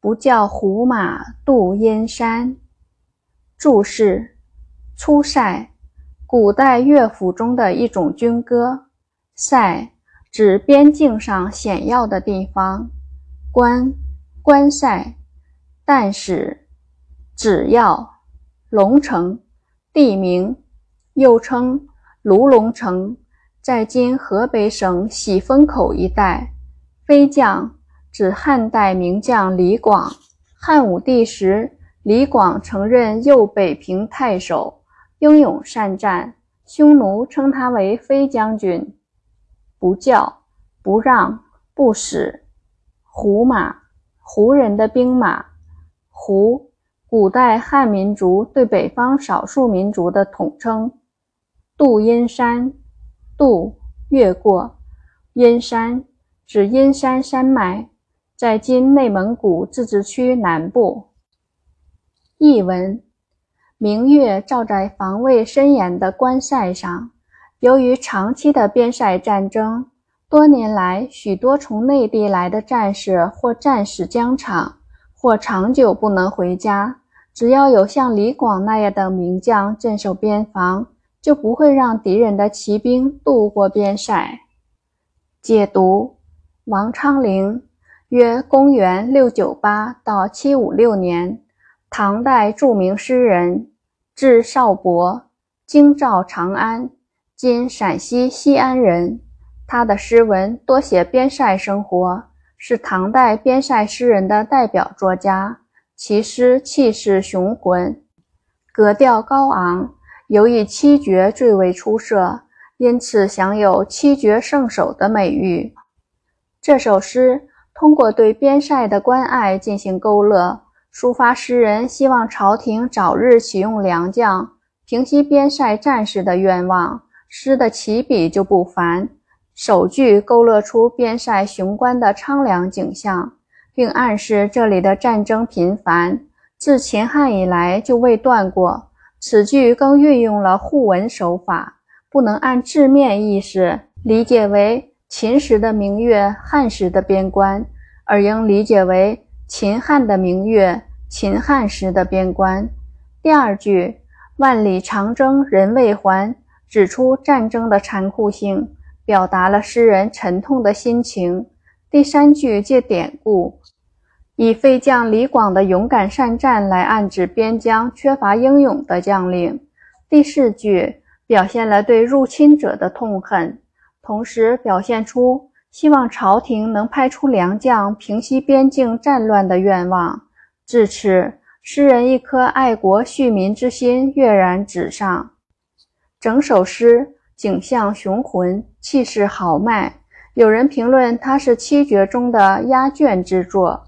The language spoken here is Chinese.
不教胡马度阴山。注释：出塞，古代乐府中的一种军歌。塞指边境上险要的地方。关，关塞。但使，只要。龙城，地名，又称卢龙城，在今河北省喜峰口一带。飞将指汉代名将李广。汉武帝时，李广曾任右北平太守，英勇善战，匈奴称他为飞将军。不教，不让，不使。胡马，胡人的兵马。胡，古代汉民族对北方少数民族的统称。渡阴山，渡，越过，阴山。指阴山山脉，在今内蒙古自治区南部。译文：明月照在防卫森严的关塞上。由于长期的边塞战争，多年来许多从内地来的战士或战死疆场，或长久不能回家。只要有像李广那样的名将镇守边防，就不会让敌人的骑兵渡过边塞。解读。王昌龄，约公元六九八到七五六年，唐代著名诗人，字少伯，京兆长安（今陕西西安）人。他的诗文多写边塞生活，是唐代边塞诗人的代表作家。其诗气势雄浑，格调高昂，尤以七绝最为出色，因此享有“七绝圣手”的美誉。这首诗通过对边塞的关爱进行勾勒，抒发诗人希望朝廷早日启用良将，平息边塞战事的愿望。诗的起笔就不凡，首句勾勒出边塞雄关的苍凉景象，并暗示这里的战争频繁，自秦汉以来就未断过。此句更运用了互文手法，不能按字面意思理解为。秦时的明月，汉时的边关，而应理解为秦汉的明月，秦汉时的边关。第二句“万里长征人未还”指出战争的残酷性，表达了诗人沉痛的心情。第三句借典故，以飞将李广的勇敢善战来暗指边疆缺乏英勇的将领。第四句表现了对入侵者的痛恨。同时表现出希望朝廷能派出良将平息边境战乱的愿望。至此，诗人一颗爱国恤民之心跃然纸上。整首诗景象雄浑，气势豪迈。有人评论它是七绝中的压卷之作。